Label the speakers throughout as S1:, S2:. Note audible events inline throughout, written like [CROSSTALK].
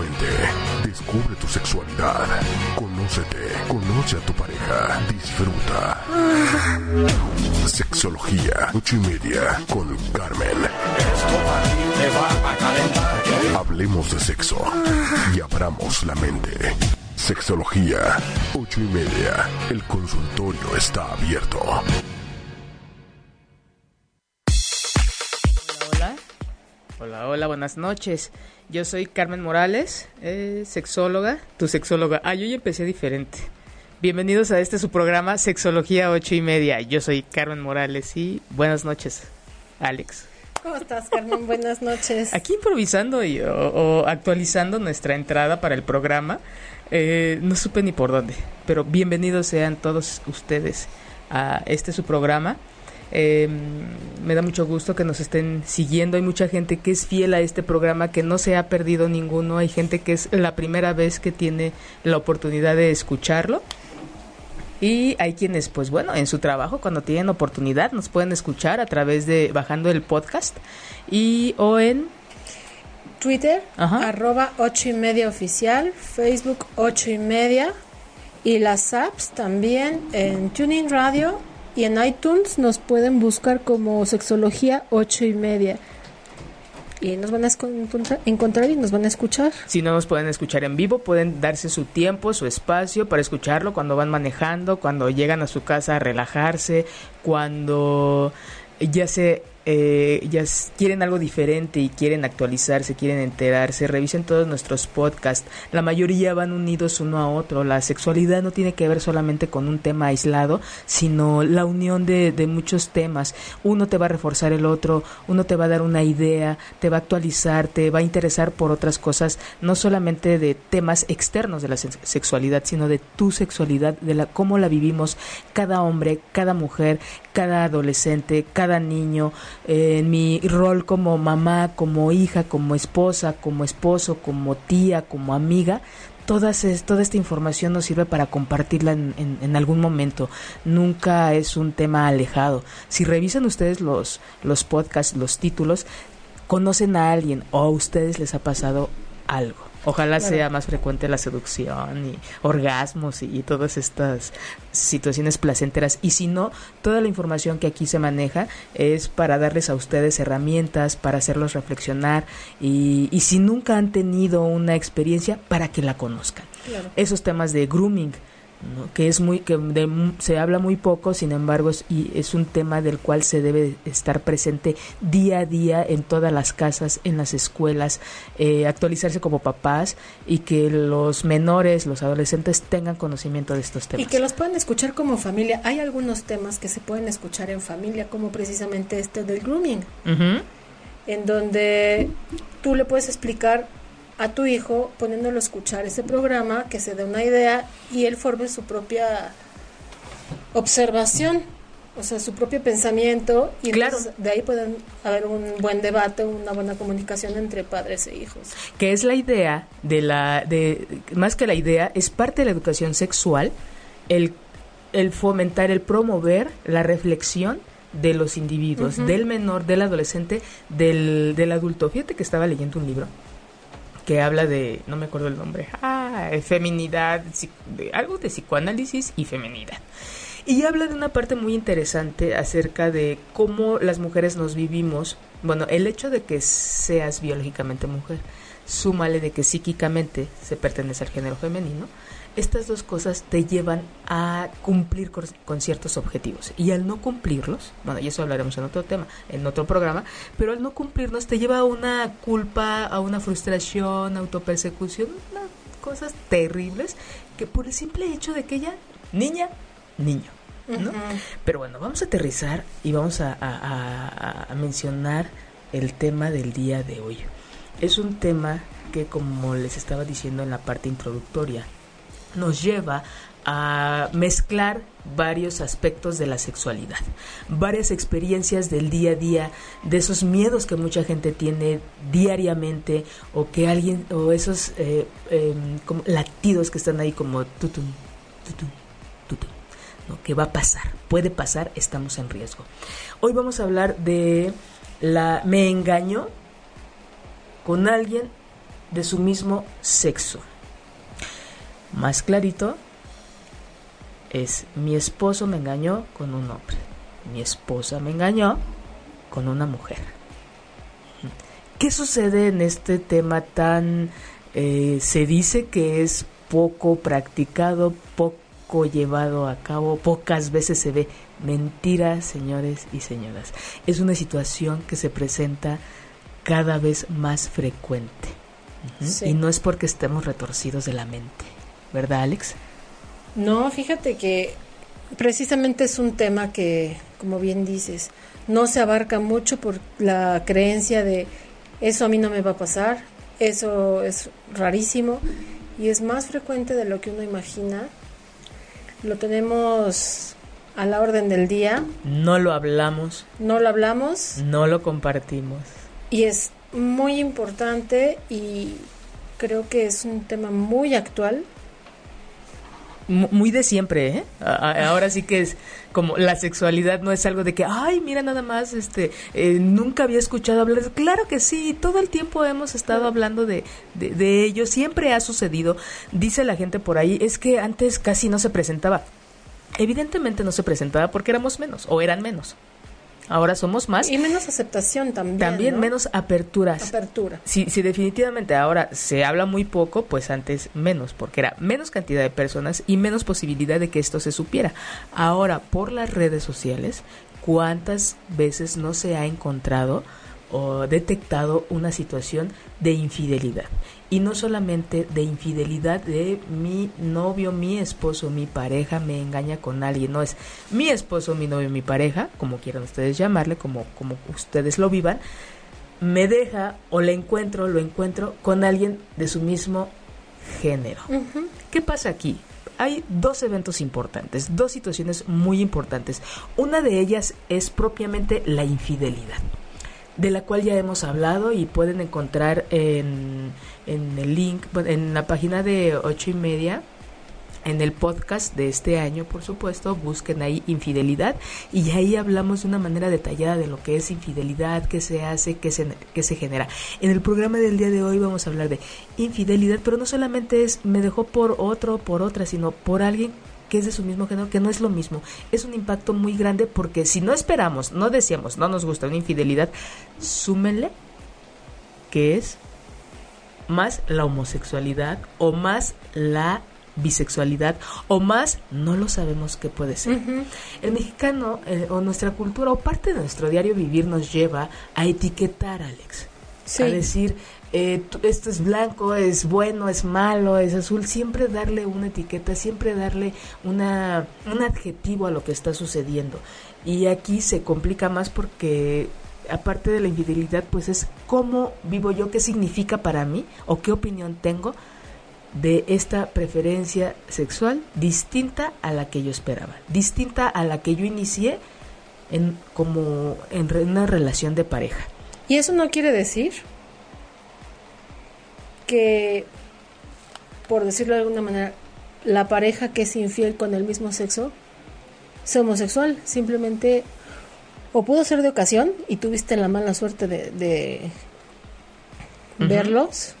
S1: Mente, descubre tu sexualidad, conócete, conoce a tu pareja, disfruta. Sexología, ocho y media, con Carmen. Hablemos de sexo y abramos la mente. Sexología, ocho y media. El consultorio está abierto.
S2: Hola, hola, hola, buenas noches. Yo soy Carmen Morales, eh, sexóloga, tu sexóloga. Ah, yo ya empecé diferente. Bienvenidos a este su programa Sexología ocho y media. Yo soy Carmen Morales y buenas noches, Alex.
S3: ¿Cómo estás, Carmen? Buenas noches. [LAUGHS]
S2: Aquí improvisando y, o, o actualizando nuestra entrada para el programa. Eh, no supe ni por dónde, pero bienvenidos sean todos ustedes a este su programa. Eh, me da mucho gusto que nos estén siguiendo. Hay mucha gente que es fiel a este programa, que no se ha perdido ninguno. Hay gente que es la primera vez que tiene la oportunidad de escucharlo. Y hay quienes, pues bueno, en su trabajo, cuando tienen oportunidad, nos pueden escuchar a través de bajando el podcast y o en
S3: Twitter,
S2: Ajá.
S3: arroba ocho y media oficial, Facebook ocho y media y las apps también en Tuning Radio y en iTunes nos pueden buscar como Sexología ocho y media. Y nos van a encontrar y nos van a escuchar.
S2: Si no nos pueden escuchar en vivo, pueden darse su tiempo, su espacio para escucharlo cuando van manejando, cuando llegan a su casa a relajarse, cuando ya se eh, ya quieren algo diferente y quieren actualizarse, quieren enterarse, revisen todos nuestros podcasts. La mayoría van unidos uno a otro. La sexualidad no tiene que ver solamente con un tema aislado, sino la unión de, de muchos temas. Uno te va a reforzar el otro, uno te va a dar una idea, te va a actualizar, te va a interesar por otras cosas, no solamente de temas externos de la sex- sexualidad, sino de tu sexualidad, de la cómo la vivimos cada hombre, cada mujer, cada adolescente, cada niño, en mi rol como mamá, como hija, como esposa, como esposo, como tía, como amiga, todas es, toda esta información nos sirve para compartirla en, en- en algún momento. Nunca es un tema alejado. Si revisan ustedes los, los podcasts, los títulos, conocen a alguien o a ustedes les ha pasado algo. Ojalá
S3: Claro.
S2: sea más frecuente la seducción y orgasmos y, y todas estas situaciones placenteras. Y si no, toda la información que aquí se maneja es para darles a ustedes herramientas, para hacerlos reflexionar y, y si nunca han tenido una experiencia, para que la conozcan
S3: Claro.
S2: esos temas de grooming ¿no? que es muy que de se habla muy poco sin embargo es, y es un tema del cual se debe estar presente día a día en todas las casas en las escuelas eh, actualizarse como papás y que los menores los adolescentes tengan conocimiento de estos
S3: Y
S2: temas
S3: que los pueden escuchar como familia. Hay algunos temas que se pueden escuchar en familia, como precisamente este del grooming.
S2: Ujú.
S3: en donde tú le puedes explicar a tu hijo poniéndolo a escuchar ese programa, que se dé una idea y él forme su propia observación, o sea, su propio pensamiento y
S2: Claro.
S3: de ahí pueden haber un buen debate, una buena comunicación entre padres e hijos.
S2: que es la idea de la de más que la idea es parte de la educación sexual el el fomentar el promover la reflexión de los individuos del menor del adolescente del, del adulto fíjate que estaba leyendo un libro que habla de no me acuerdo el nombre ah feminidad de- algo de psicoanálisis y feminidad y habla de una parte muy interesante acerca de cómo las mujeres nos vivimos. Bueno, el hecho de que seas biológicamente mujer, súmale de que psíquicamente se pertenece al género femenino, estas dos cosas te llevan a cumplir con, ciertos objetivos. Y al no cumplirlos, bueno, y eso hablaremos en otro tema, en otro programa, pero al no cumplirlos te lleva a una culpa, a una frustración, autopersecución, unas cosas terribles que por el simple hecho de que ella, niña, niño. Pero bueno, vamos a aterrizar y vamos a, a- a- a mencionar el tema del día de hoy. Es un tema que, como les estaba diciendo en la parte introductoria, nos lleva a mezclar varios aspectos de la sexualidad, varias experiencias del día a día, de esos miedos que mucha gente tiene diariamente o que alguien, o esos eh, em, como latidos que están ahí como tutum, tutum, tutum, que va a pasar, puede pasar, estamos en riesgo. Hoy vamos a hablar de la me engañó con alguien de su mismo sexo. Más clarito, es mi esposo me engañó con un hombre, mi esposa me engañó con una mujer. ¿Qué sucede en este tema tan... Eh, se dice que es poco practicado, poco llevado a cabo, pocas veces se ve. Mentira, señores y señoras. Es una situación que se presenta cada vez más frecuente. Y no es porque estemos retorcidos de la mente. ¿Verdad, Alex?
S3: No, fíjate que precisamente es un tema que, como bien dices, no se abarca mucho por la creencia de eso a mí no me va a pasar, eso es rarísimo y es más frecuente de lo que uno imagina. Lo tenemos a la orden del día.
S2: No lo hablamos.
S3: No lo hablamos.
S2: No lo compartimos.
S3: Y es muy importante y creo que es un tema muy actual
S2: muy de siempre, ¿eh? Ahora sí que es como la sexualidad no es algo de que, ay, mira nada más, este, eh, nunca había escuchado hablar. Claro que sí, todo el tiempo hemos estado hablando de, de, de ello, siempre ha sucedido. Dice la gente por ahí, es que antes casi no se presentaba. Evidentemente no se presentaba porque éramos menos o eran menos. Ahora somos más.
S3: Y menos aceptación también.
S2: También menos aperturas.
S3: Apertura.
S2: Si, si definitivamente ahora se habla muy poco, pues antes menos, porque era menos cantidad de personas y menos posibilidad de que esto se supiera. Ahora, por las redes sociales, ¿cuántas veces no se ha encontrado o detectado una situación de infidelidad? Y no solamente de infidelidad de mi novio, mi esposo, mi pareja me engaña con alguien, no es mi esposo, mi novio, mi pareja, como quieran ustedes llamarle, como, como ustedes lo vivan, me deja o le encuentro, lo encuentro con alguien de su mismo género. ¿Qué pasa aquí? Hay dos eventos importantes, dos situaciones muy importantes. Una de ellas es propiamente la infidelidad de la cual ya hemos hablado y pueden encontrar en, en el link, en la página de ocho y media, en el podcast de este año, por supuesto, busquen ahí infidelidad y ahí hablamos de una manera detallada de lo que es infidelidad, qué se hace, qué se, qué se genera. En el programa del día de hoy vamos a hablar de infidelidad, pero no solamente es me dejó por otro, por otra, sino por alguien que es de su mismo género, que no es lo mismo. Es un impacto muy grande porque si no esperamos, no decíamos, no nos gusta una infidelidad, súmenle que es más la homosexualidad o más la bisexualidad o más no lo sabemos qué puede ser. El mexicano eh, o nuestra cultura o parte de nuestro diario vivir nos lleva a etiquetar, Alex. A decir, eh, esto es blanco, es bueno, es malo, es azul, siempre darle una etiqueta, siempre darle una, un adjetivo a lo que está sucediendo. Y aquí se complica más porque aparte de la infidelidad, pues es cómo vivo yo, qué significa para mí o qué opinión tengo de esta preferencia sexual distinta a la que yo esperaba, distinta a la que yo inicié en como en una relación de pareja.
S3: Y eso no quiere decir que, por decirlo de alguna manera, la pareja que es infiel con el mismo sexo sea homosexual. Simplemente, o pudo ser de ocasión y tuviste la mala suerte de, verlos,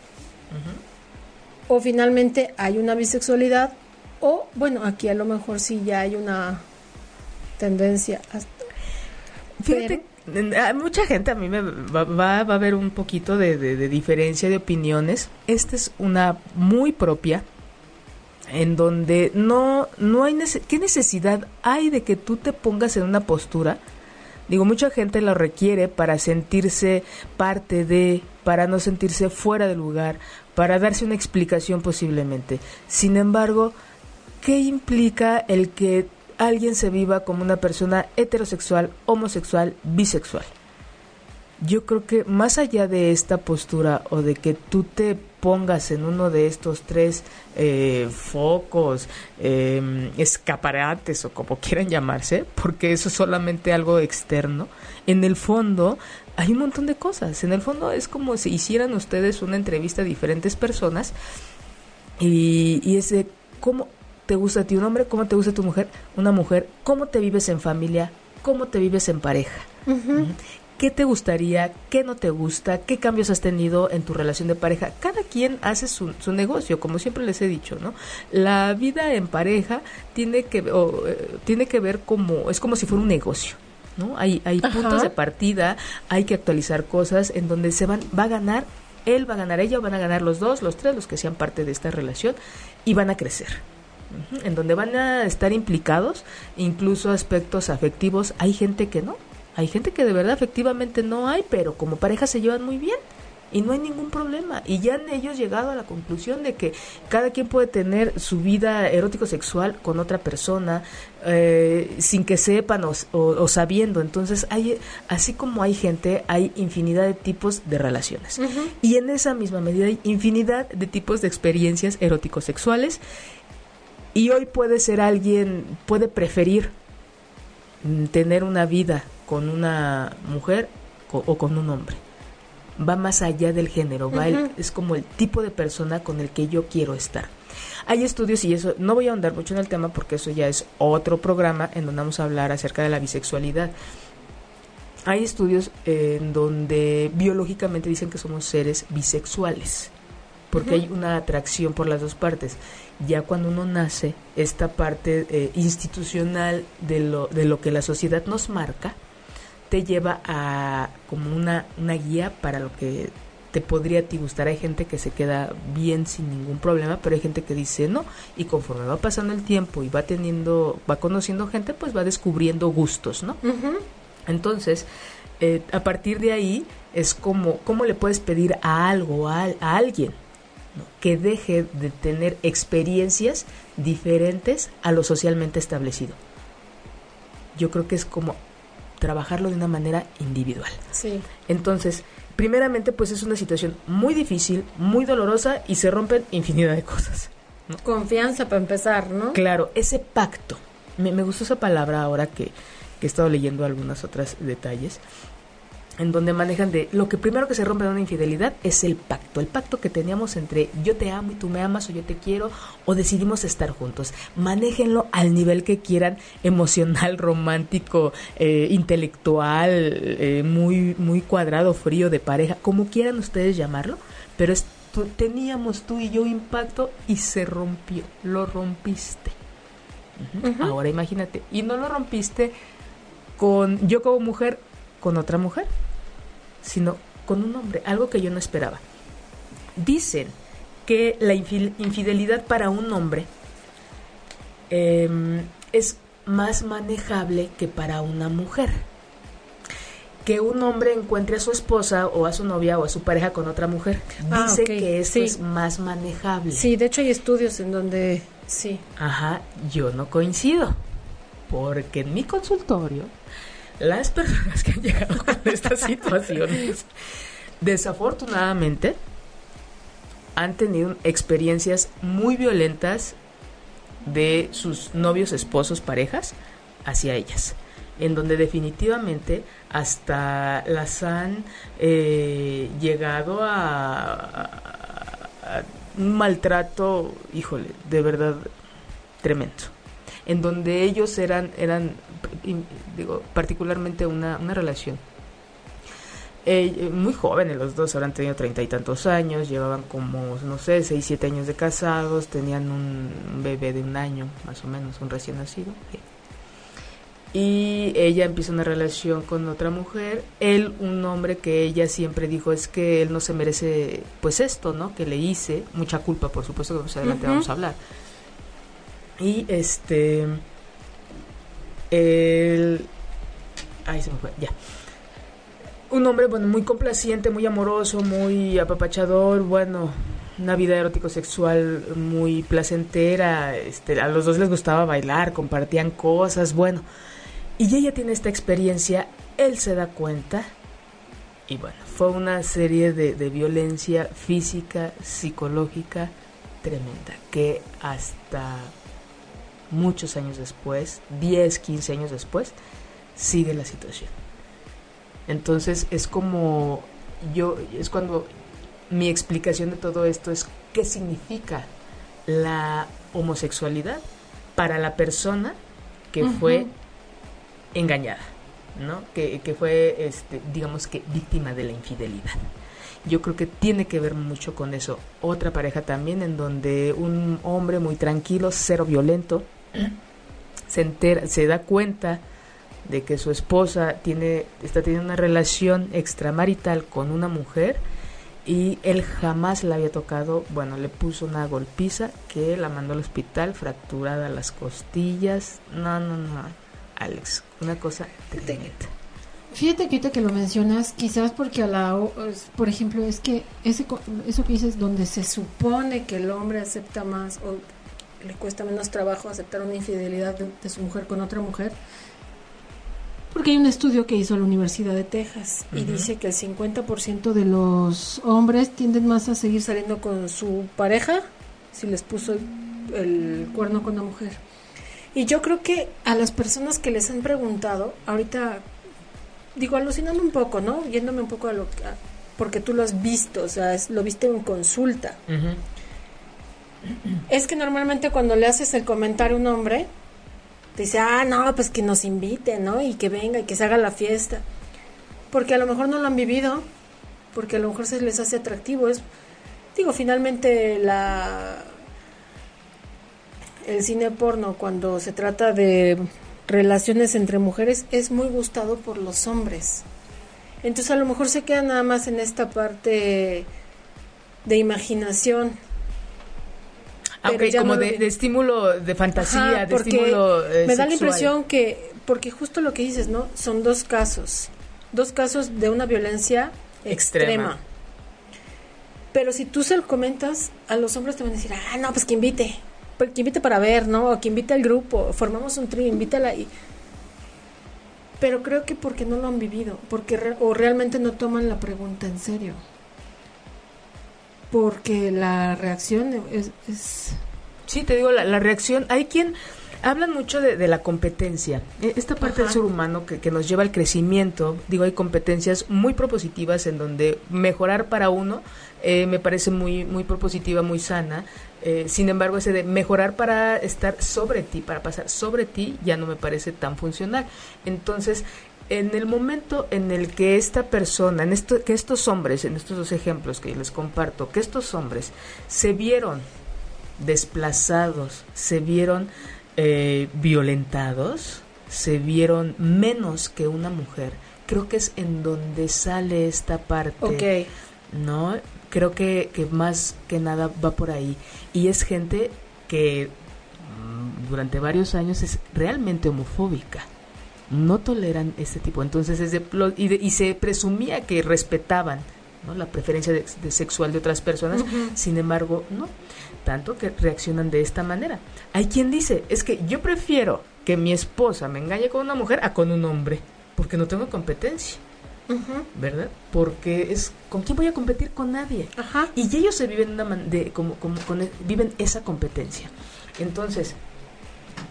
S3: o finalmente hay una bisexualidad, o bueno, aquí a lo mejor sí ya hay una tendencia.
S2: Fíjate, mucha gente a mí me va, va, a haber un poquito de, diferencia de opiniones. Esta es una muy propia en donde no no hay qué necesidad hay de que tú te pongas en una postura digo mucha gente lo requiere para sentirse parte de para no sentirse fuera de lugar para darse una explicación posiblemente sin embargo qué implica el que alguien se viva como una persona heterosexual, homosexual, bisexual. yo creo que más allá de esta postura o de que tú te pongas en uno de estos tres eh, focos, em, escaparates o como quieran llamarse, porque eso es solamente algo externo, en el fondo hay un montón de cosas. En el fondo es como si hicieran ustedes una entrevista a diferentes personas y, y es de cómo te gusta a ti un hombre, cómo te gusta tu mujer, una mujer, cómo te vives en familia, cómo te vives en pareja. ¿Qué te gustaría? ¿Qué no te gusta? ¿Qué cambios has tenido en tu relación de pareja? Cada quien hace su, su negocio, como siempre les he dicho, ¿no? La vida en pareja tiene que, eh, tiene que ver como, es como si fuera un negocio. ¿no? Hay, hay puntos de partida, hay que actualizar cosas en donde se van, va a ganar, él va a ganar ella, van a ganar los dos, los tres, los que sean parte de esta relación y van a crecer. En donde van a estar implicados incluso aspectos afectivos, hay gente que no, hay gente que de verdad efectivamente no hay, pero como pareja se llevan muy bien y no hay ningún problema. Y ya han ellos llegado a la conclusión de que cada quien puede tener su vida erótico-sexual con otra persona eh, sin que sepan o, sabiendo. Entonces, hay, así como hay gente, hay infinidad de tipos de relaciones. Y en esa misma medida hay infinidad de tipos de experiencias erótico-sexuales. Y hoy puede ser alguien, puede preferir mm, tener una vida con una mujer o con un hombre. Va más allá del género, va es como el tipo de persona con el que yo quiero estar. Hay estudios y eso, no voy a ahondar mucho en el tema porque eso ya es otro programa en donde vamos a hablar acerca de la bisexualidad. Hay estudios en donde biológicamente dicen que somos seres bisexuales, porque hay una atracción por las dos partes. Ya cuando uno nace, esta parte eh, institucional de lo, de lo que la sociedad nos marca, te lleva a como una, una guía para lo que te podría a ti gustar. Hay gente que se queda bien sin ningún problema, pero hay gente que dice no. Y conforme va pasando el tiempo y va teniendo, va conociendo gente, pues va descubriendo gustos, ¿no? Entonces, eh, a partir de ahí es como, ¿cómo le puedes pedir a algo, a, a alguien, que deje de tener experiencias diferentes a lo socialmente establecido? Yo creo que es como trabajarlo de una manera individual.
S3: Sí.
S2: Entonces, primeramente, pues es una situación muy difícil, muy dolorosa y se rompen infinidad de cosas.
S3: Confianza para empezar, ¿no?
S2: Claro, ese pacto. Me, me gustó esa palabra ahora que, que he estado leyendo algunos otros detalles en donde manejan de lo que primero que se rompe en una infidelidad es el pacto, el pacto que teníamos entre yo te amo y tú me amas o yo te quiero o decidimos estar juntos. Manéjenlo al nivel que quieran, [LAUGHS] emocional, romántico, eh, intelectual, eh, muy, muy cuadrado, frío, de pareja, como quieran ustedes llamarlo, pero teníamos tú y yo impacto y se rompió, lo rompiste. Ahora imagínate, y no lo rompiste con yo como mujer, con otra mujer sino con un hombre, algo que yo no esperaba. Dicen que la infidelidad para un hombre em, es más manejable que para una mujer. Que un hombre encuentre a su esposa o a su novia o a su pareja con otra mujer. Ah, Dice que eso es más manejable.
S3: Sí, de hecho hay estudios en donde sí.
S2: Ajá, yo no coincido. Porque en mi consultorio las personas que han llegado con [LAUGHS] estas situaciones, desafortunadamente, han tenido experiencias muy violentas de sus novios, esposos, parejas hacia ellas, en donde definitivamente hasta las han eh, llegado a, un maltrato, híjole, de verdad tremendo, en donde ellos eran, eran digo, particularmente una, una relación. Eh, muy jóvenes los dos, habrán tenido treinta y tantos años, llevaban como, no sé, seis, siete años de casados, tenían un bebé de un año, más o menos, un recién nacido. Y ella empieza una relación con otra mujer, él un hombre que ella siempre dijo es que él no se merece pues esto, ¿no? Que le hice, mucha culpa por supuesto que más adelante vamos a hablar. Y este el... Ay, se me fue, ya. Un hombre, bueno, muy complaciente, muy amoroso, muy apapachador, bueno, una vida erótico-sexual muy placentera, este, a los dos les gustaba bailar, compartían cosas, bueno. Y ella tiene esta experiencia, él se da cuenta Y bueno, fue una serie de, de violencia física, psicológica tremenda, que hasta muchos años después, 10, 15 años después, sigue la situación. Entonces es como yo, es cuando mi explicación de todo esto es qué significa la homosexualidad para la persona que fue engañada, ¿no? Que, que fue, este, digamos que, víctima de la infidelidad. Yo creo que tiene que ver mucho con eso. Otra pareja también en donde un hombre muy tranquilo, cero violento, se entera, se da cuenta de que su esposa tiene, está teniendo una relación extramarital con una mujer y él jamás la había tocado, bueno, le puso una golpiza que la mandó al hospital, fracturada las costillas. No, no, no, Alex, una cosa tremenda.
S3: Fíjate que ahorita que lo mencionas, quizás porque a la, por ejemplo, es que ese, eso que dices, donde se supone que el hombre acepta más o le cuesta menos trabajo aceptar una infidelidad de su mujer con otra mujer, porque hay un estudio que hizo la Universidad de Texas y dice que el 50% de los hombres tienden más a seguir saliendo con su pareja si les puso el, cuerno con la mujer. Y yo creo que a las personas que les han preguntado, ahorita digo alucinando un poco, ¿no? Yéndome un poco a lo que porque tú lo has visto, o sea, lo viste en consulta. Es que normalmente cuando le haces el comentario a un hombre, dice, ah, no, pues que nos invite, ¿no? Y que venga y que se haga la fiesta. Porque a lo mejor no lo han vivido, porque a lo mejor se les hace atractivo. Es, digo, finalmente la el cine porno cuando se trata de relaciones entre mujeres es muy gustado por los hombres. Entonces a lo mejor se queda nada más en esta parte de imaginación
S2: aunque como de, estímulo de fantasía, de estímulo
S3: eh, Me da la impresión que, porque justo lo que dices, ¿no? Son dos casos, dos casos de una violencia extrema. Pero si tú se lo comentas, a los hombres te van a decir, ah, no, pues que invite, pues que invite para ver, ¿no? O que invite al grupo, formamos un trío, invítala y... Pero creo que porque no lo han vivido, porque o realmente no toman la pregunta en serio porque la reacción es... es...
S2: Sí, te digo, la, reacción, hay quien... Hablan mucho de, la competencia. E, esta parte del ser humano que, que, nos lleva al crecimiento, digo, hay competencias muy propositivas en donde mejorar para uno eh, me parece muy, muy propositiva, muy sana. Eh, sin embargo, ese de mejorar para estar sobre ti, para pasar sobre ti, ya no me parece tan funcional. Entonces, en el momento en el que esta persona, en esto, que estos hombres, en estos dos ejemplos que les comparto, que estos hombres se vieron desplazados, se vieron eh, violentados, se vieron menos que una mujer, creo que es en donde sale esta parte, ¿no? Creo que, que más que nada va por ahí. Y es gente que mm, durante varios años es realmente homofóbica no toleran este tipo. Entonces, es de, y, se presumía que respetaban ¿no? la preferencia de, sexual de otras personas, sin embargo, no. Tanto que reaccionan de esta manera. Hay quien dice, es que yo prefiero que mi esposa me engañe con una mujer a con un hombre, porque no tengo competencia. ¿Verdad? Porque es con quién voy a competir con nadie. Y ellos se viven una de, como, como, e, viven esa competencia. Entonces,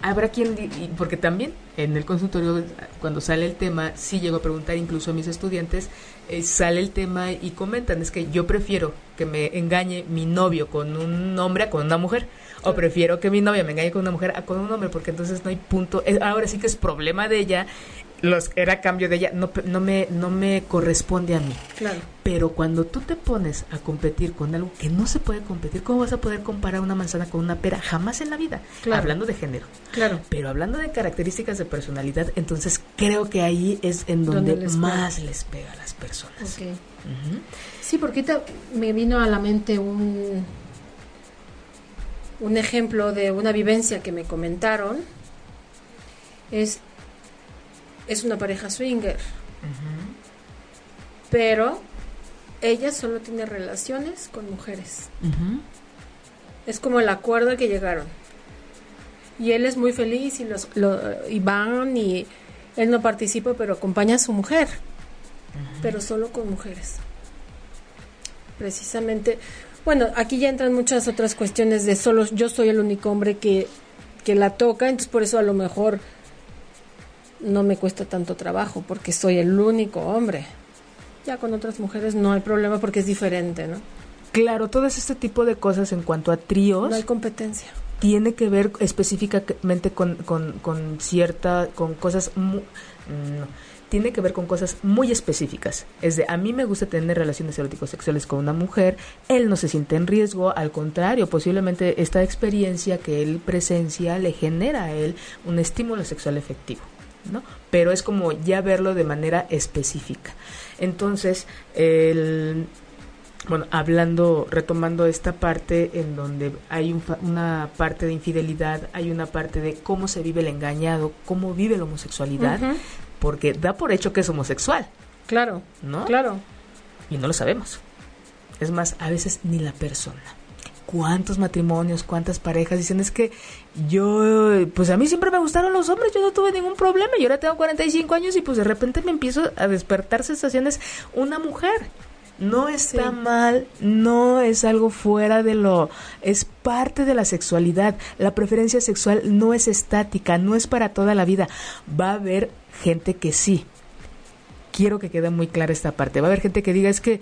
S2: habrá quien, porque también en el consultorio cuando sale el tema, sí llego a preguntar incluso a mis estudiantes, eh, sale el tema y comentan, es que yo prefiero que me engañe mi novio con un hombre a con una mujer, o prefiero que mi novia me engañe con una mujer a con un hombre, porque entonces no hay punto, ahora sí que es problema de ella los era cambio de ella, no, no, me, no me corresponde a mí.
S3: Claro.
S2: Pero cuando tú te pones a competir con algo que no se puede competir, ¿cómo vas a poder comparar una manzana con una pera? Jamás en la vida. Hablando de género.
S3: Claro.
S2: Pero hablando de características de personalidad, entonces creo que ahí es en donde más les pega a las personas.
S3: Okay. Sí, porque me vino a la mente un, un ejemplo de una vivencia que me comentaron. Es es una pareja swinger. Pero ella solo tiene relaciones con mujeres. Es como el acuerdo al que llegaron. Y él es muy feliz y, los, y van y él no participa, pero acompaña a su mujer. pero solo con mujeres. Precisamente, bueno, aquí ya entran muchas otras cuestiones de solo yo soy el único hombre que, que la toca, entonces por eso a lo mejor no me cuesta tanto trabajo, porque soy el único hombre. Ya con otras mujeres no hay problema porque es diferente, ¿no?
S2: Claro, todo este tipo de cosas en cuanto a tríos.
S3: No hay competencia.
S2: Tiene que ver específicamente con, con, con cierta, con cosas, no, tiene que ver con cosas muy específicas. Es de, a mí me gusta tener relaciones eróticos sexuales con una mujer, él no se siente en riesgo, al contrario, posiblemente esta experiencia que él presencia le genera a él un estímulo sexual efectivo. ¿No? Pero es como ya verlo de manera específica. Entonces, el, bueno, hablando, retomando esta parte en donde hay una parte de infidelidad, hay una parte de cómo se vive el engañado, cómo vive la homosexualidad, porque da por hecho que es homosexual.
S3: Claro,
S2: ¿no?
S3: Claro.
S2: Y no lo sabemos. Es más, a veces ni la persona. ¿Cuántos matrimonios, cuántas parejas dicen es que yo, pues a mí siempre me gustaron los hombres, yo no tuve ningún problema y ahora tengo 45 años y pues de repente me empiezo a despertar sensaciones una mujer. No está mal, no es algo fuera de lo, es parte de la sexualidad. La preferencia sexual no es estática, no es para toda la vida. Va a haber gente que sí. Quiero que quede muy clara esta parte. Va a haber gente que diga es que,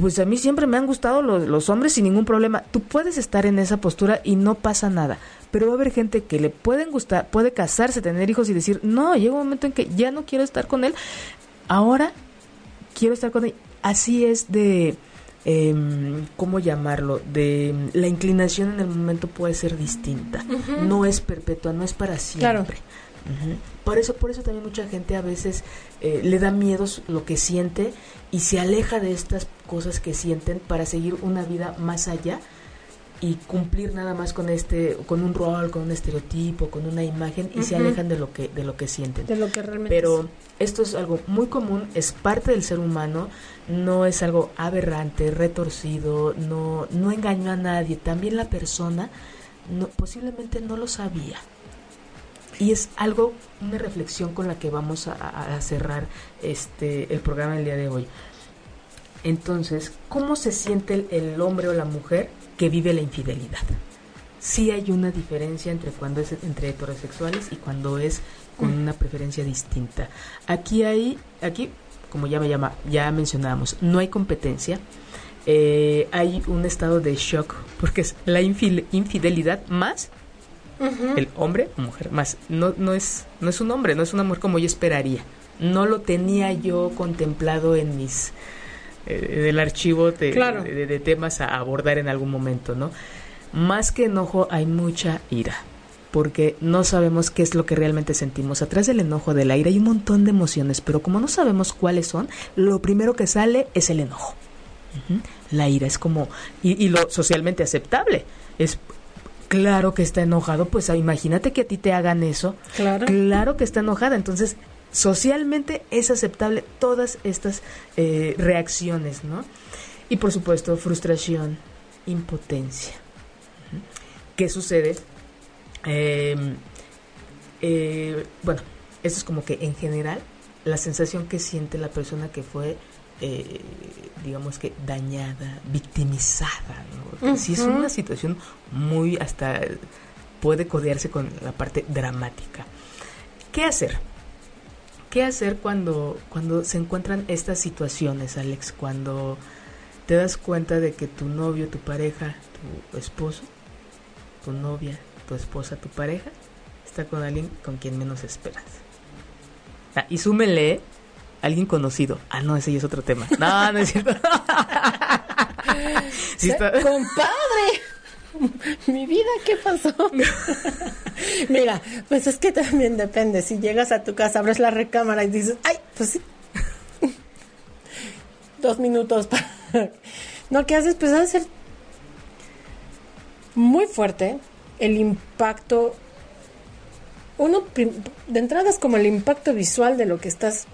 S2: pues a mí siempre me han gustado los, los hombres sin ningún problema. Tú puedes estar en esa postura y no pasa nada. Pero va a haber gente que le pueden gustar, puede casarse, tener hijos y decir, no, llega un momento en que ya no quiero estar con él. Ahora quiero estar con él así es de, eh, ¿cómo llamarlo? De la inclinación en el momento puede ser distinta, no es perpetua, no es para siempre. Por eso, por eso también mucha gente a veces eh, le da miedo lo que siente y se aleja de estas cosas que sienten para seguir una vida más allá y cumplir nada más con este con un rol con un estereotipo con una imagen y se alejan de lo que de lo que sienten.
S3: De lo que realmente
S2: pero esto es algo muy común es parte del ser humano no es algo aberrante retorcido no no engañó a nadie también la persona no, posiblemente no lo sabía y es algo una reflexión con la que vamos a, cerrar este el programa del día de hoy entonces cómo se siente el hombre o la mujer que vive la infidelidad. Sí hay una diferencia entre cuando es entre heterosexuales y cuando es con una preferencia distinta. Aquí hay, aquí, como ya me llama, ya mencionábamos, no hay competencia. Eh, hay un estado de shock [LAUGHS] porque es la infidelidad más el hombre o mujer más no no es no es un hombre no es una mujer como yo esperaría no lo tenía yo contemplado en mis eh, del archivo de, de, temas a abordar en algún momento, ¿no? Más que enojo hay mucha ira, porque no sabemos qué es lo que realmente sentimos. Atrás del enojo, de la ira, hay un montón de emociones, pero como no sabemos cuáles son, lo primero que sale es el enojo. La ira es como, y, y, lo socialmente aceptable, es claro que está enojado, pues imagínate que a ti te hagan eso.
S3: Claro.
S2: Claro que está enojada, entonces socialmente es aceptable todas estas eh, reacciones, ¿no? Y por supuesto, frustración, impotencia. ¿Qué sucede? Em, eh, bueno, eso es como que en general la sensación que siente la persona que fue, eh, digamos que dañada, victimizada, ¿no? Si es una situación muy hasta puede codearse con la parte dramática. ¿Qué hacer? ¿Qué hacer cuando, cuando se encuentran estas situaciones, Alex? Cuando te das cuenta de que tu novio, tu pareja, tu esposo, tu novia, tu esposa, tu pareja, está con alguien con quien menos esperas. Ah, y súmele alguien conocido. Ah, no, ese ya es otro tema. No, no es cierto. [LAUGHS]
S3: Compadre. Mi vida, ¿qué pasó? Mira, pues es que también depende. Si llegas a tu casa, abres la recámara y dices, ay, pues sí. [LAUGHS] Dos minutos para... [LAUGHS] No, ¿qué haces? Pues a ser muy fuerte el impacto. Uno, de entrada es como el impacto visual de lo que estás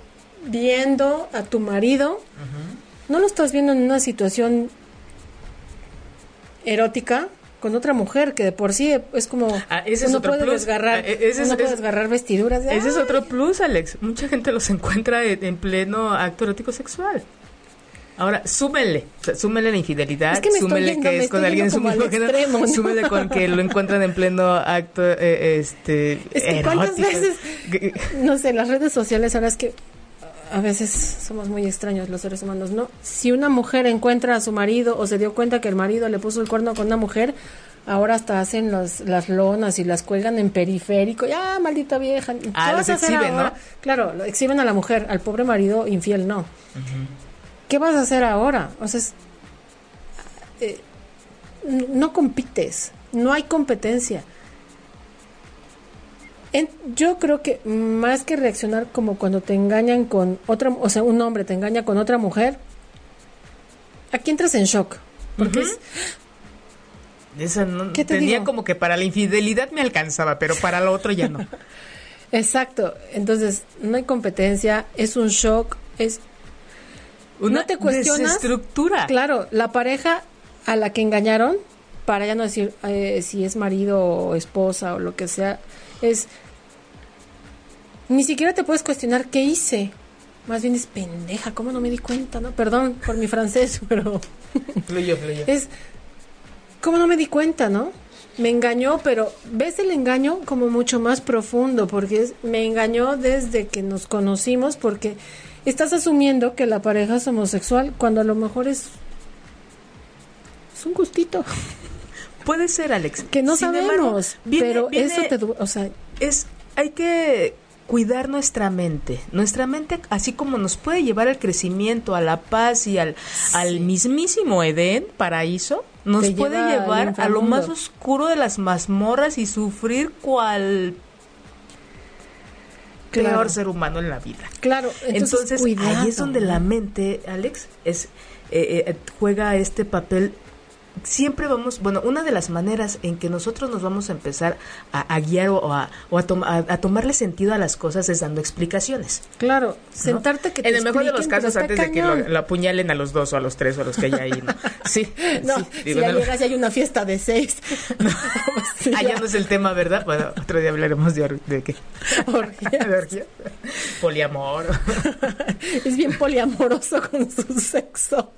S3: viendo a tu marido. No lo estás viendo en una situación erótica, con otra mujer, que de por sí es como
S2: Ah, ese es
S3: uno
S2: otro
S3: puede
S2: plus.
S3: desgarrar,
S2: Ah, e- es-
S3: uno puede
S2: es-
S3: desgarrar vestiduras. de,
S2: Ese es otro plus, Alex. Mucha gente los [LAUGHS] encuentra en, en pleno acto erótico sexual. Ahora, súmenle, o sea, súmenle la infidelidad,
S3: Es que
S2: súmenle
S3: yendo,
S2: que es con alguien género,
S3: extremo, ¿no?
S2: súmenle con que lo encuentran en pleno acto, eh, este,
S3: Es que cuántas veces, [LAUGHS] no sé, las redes sociales ahora es que a veces somos muy extraños los seres humanos, ¿no? Si una mujer encuentra a su marido o se dio cuenta que el marido le puso el cuerno con una mujer, ahora hasta hacen los, las lonas y las cuelgan en periférico. Ya, maldita vieja. ¿qué
S2: Ah,
S3: vas
S2: los
S3: a hacer
S2: exhiben,
S3: ahora?
S2: ¿no?
S3: Claro, lo exhiben a la mujer, al pobre marido infiel no. ¿Qué vas a hacer ahora? O sea, es- eh, no compites, no hay competencia. En- yo creo que más que reaccionar como cuando te engañan con otra, o sea, un hombre te engaña con otra mujer, aquí entras en shock. Porque es,
S2: Esa no,
S3: ¿Qué te
S2: tenía
S3: digo?
S2: como que para la infidelidad me alcanzaba, pero para lo otro ya no. [LAUGHS]
S3: exacto. Entonces, no hay competencia, es un shock, es
S2: Una
S3: No te cuestionas.
S2: desestructura.
S3: Claro, la pareja a la que engañaron, para ya no decir eh, si es marido o esposa o lo que sea, es... Ni siquiera te puedes cuestionar qué hice. Más bien es pendeja, ¿cómo no me di cuenta? no Perdón por mi francés, [LAUGHS] pero
S2: Fluyó, fluyó.
S3: es... ¿Cómo no me di cuenta, no? Me engañó, pero ves el engaño como mucho más profundo, porque es, me engañó desde que nos conocimos, porque estás asumiendo que la pareja es homosexual cuando a lo mejor es, es un gustito [LAUGHS]
S2: Puede ser, Alex.
S3: que no
S2: Sin
S3: sabemos,
S2: embargo, viene-
S3: pero
S2: viene-
S3: eso te, o sea,
S2: es hay que cuidar nuestra mente. Nuestra mente, así como nos puede llevar al crecimiento, a la paz y al, al mismísimo Edén, paraíso, nos
S3: Te
S2: puede
S3: lleva
S2: llevar a lo más oscuro de las mazmorras y sufrir cual
S3: Claro.
S2: peor ser humano en la vida.
S3: claro, entonces,
S2: Entonces, ahí es donde la mente, Alex, es eh, eh, juega este papel. Siempre vamos, bueno, una de las maneras en que nosotros nos vamos a empezar a, a guiar o, a, o a, tom- a- a tomarle sentido a las cosas es dando explicaciones.
S3: Claro,
S2: ¿no?
S3: sentarte que te
S2: En el mejor de los casos,
S3: pero
S2: antes de que lo, apuñalen a los dos o a los tres o a los que hay ahí, ¿no? [LAUGHS] Sí,
S3: No,
S2: sí,
S3: si
S2: digo,
S3: ya
S2: no
S3: llegas y hay una fiesta de seis. [LAUGHS] Sí,
S2: Ah, no es el tema, ¿verdad? Bueno, otro día hablaremos de, or- de qué.
S3: orgías. [LAUGHS]
S2: De orgía. Poliamor.
S3: es bien poliamoroso con su sexo.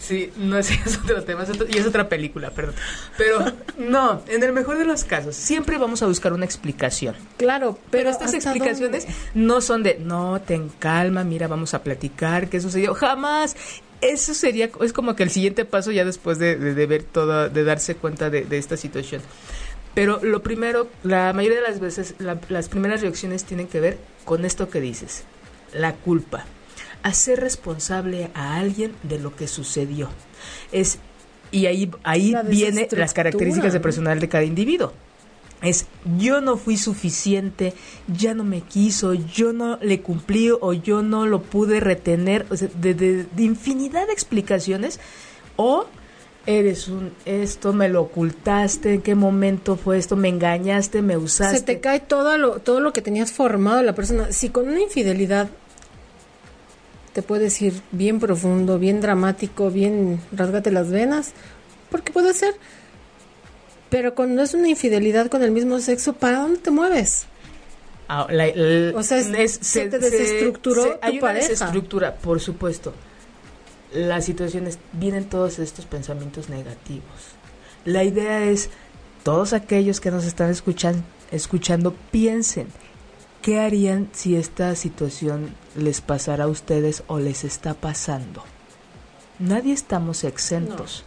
S2: Sí, no [LAUGHS] ese es otro tema es otro- y es otra película, perdón. Pero no, en el mejor de los casos, siempre vamos a buscar una explicación.
S3: Claro, pero,
S2: Pero estas
S3: ¿hasta
S2: explicaciones
S3: dónde?
S2: no son de, no, ten calma, mira, vamos a platicar, qué sucedió. Jamás. Eso sería, es como que el siguiente paso ya después de, de- de ver todo, de darse cuenta de, de esta situación. Pero lo primero, la mayoría de las veces, la- las primeras reacciones tienen que ver con esto que dices, la culpa. Hacer responsable a alguien de lo que sucedió. Es, y ahí, ahí
S3: La
S2: vienen las características de personal de cada individuo. Es yo no fui suficiente, ya no me quiso, yo no le cumplí o yo no lo pude retener, o sea, de, de- de infinidad de explicaciones. O eres un esto, me lo ocultaste, en qué momento fue esto, me engañaste, me usaste.
S3: Se te cae todo lo, todo lo que tenías formado la persona. Si con una infidelidad te puedes ir bien profundo, bien dramático, bien rasgate las venas, porque puede ser. Pero cuando es una infidelidad con el mismo sexo, ¿para dónde te mueves?
S2: Ah, la- la-
S3: O sea, es- se te desestructuró tu
S2: hay una
S3: pareja.
S2: desestructura, por supuesto. Las situaciones, vienen todos estos pensamientos negativos. La idea es, todos aquellos que nos están escuchan- escuchando, piensen, ¿qué harían si esta situación les pasara a ustedes o les está pasando? Nadie estamos exentos.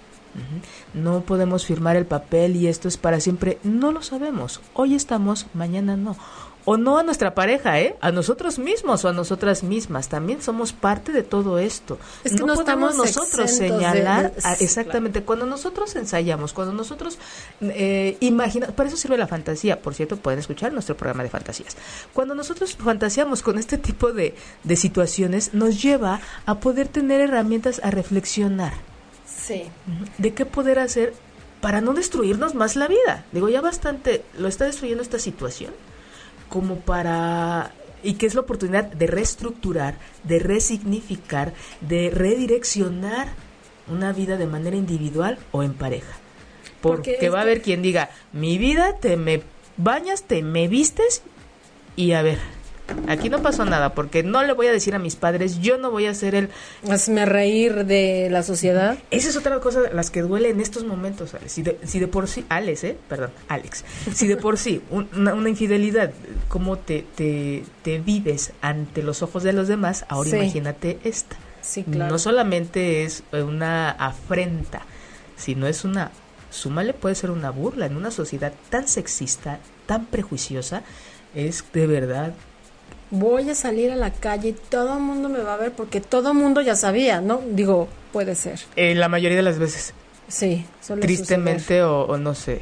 S2: No podemos firmar el papel y esto es para siempre. No lo sabemos. Hoy estamos, mañana no. O no a nuestra pareja, ¿eh? A nosotros mismos o a nosotras mismas. También somos parte de todo esto.
S3: Es que no
S2: podemos nosotros
S3: de-
S2: señalar
S3: de-
S2: a-
S3: sí,
S2: exactamente cuando nosotros ensayamos, cuando nosotros eh, imaginamos, para eso sirve la fantasía. Por cierto, pueden escuchar nuestro programa de fantasías. Cuando nosotros fantaseamos con este tipo de, de situaciones, nos lleva a poder tener herramientas a reflexionar
S3: Sí.
S2: de qué poder hacer para no destruirnos más la vida. Digo, ya bastante lo está destruyendo esta situación como para y que es la oportunidad de reestructurar, de resignificar, de redireccionar una vida de manera individual o en pareja. Porque,
S3: Porque
S2: va a haber quien diga, mi vida, te me bañas, te me vistes y a ver, aquí no pasó nada porque no le voy a decir a mis padres, yo no voy a ser el...
S3: Hazme reír de la sociedad.
S2: Esa es otra cosa de las que duele en estos momentos, Alex. Si de, si de por sí, Alex, ¿eh? Perdón, Alex. Si de por sí un- una, una infidelidad, cómo te, te, te vives ante los ojos de los demás, ahora
S3: Sí.
S2: imagínate esta.
S3: Sí, claro.
S2: No solamente es una afrenta, sino es una, súmale, puede ser una burla en una sociedad tan sexista, tan prejuiciosa, es de verdad.
S3: Voy a salir a la calle y todo el mundo me va a ver porque todo el mundo ya sabía, ¿no? Digo, puede ser.
S2: eh, la mayoría de las veces,
S3: Sí,
S2: tristemente o, o no sé,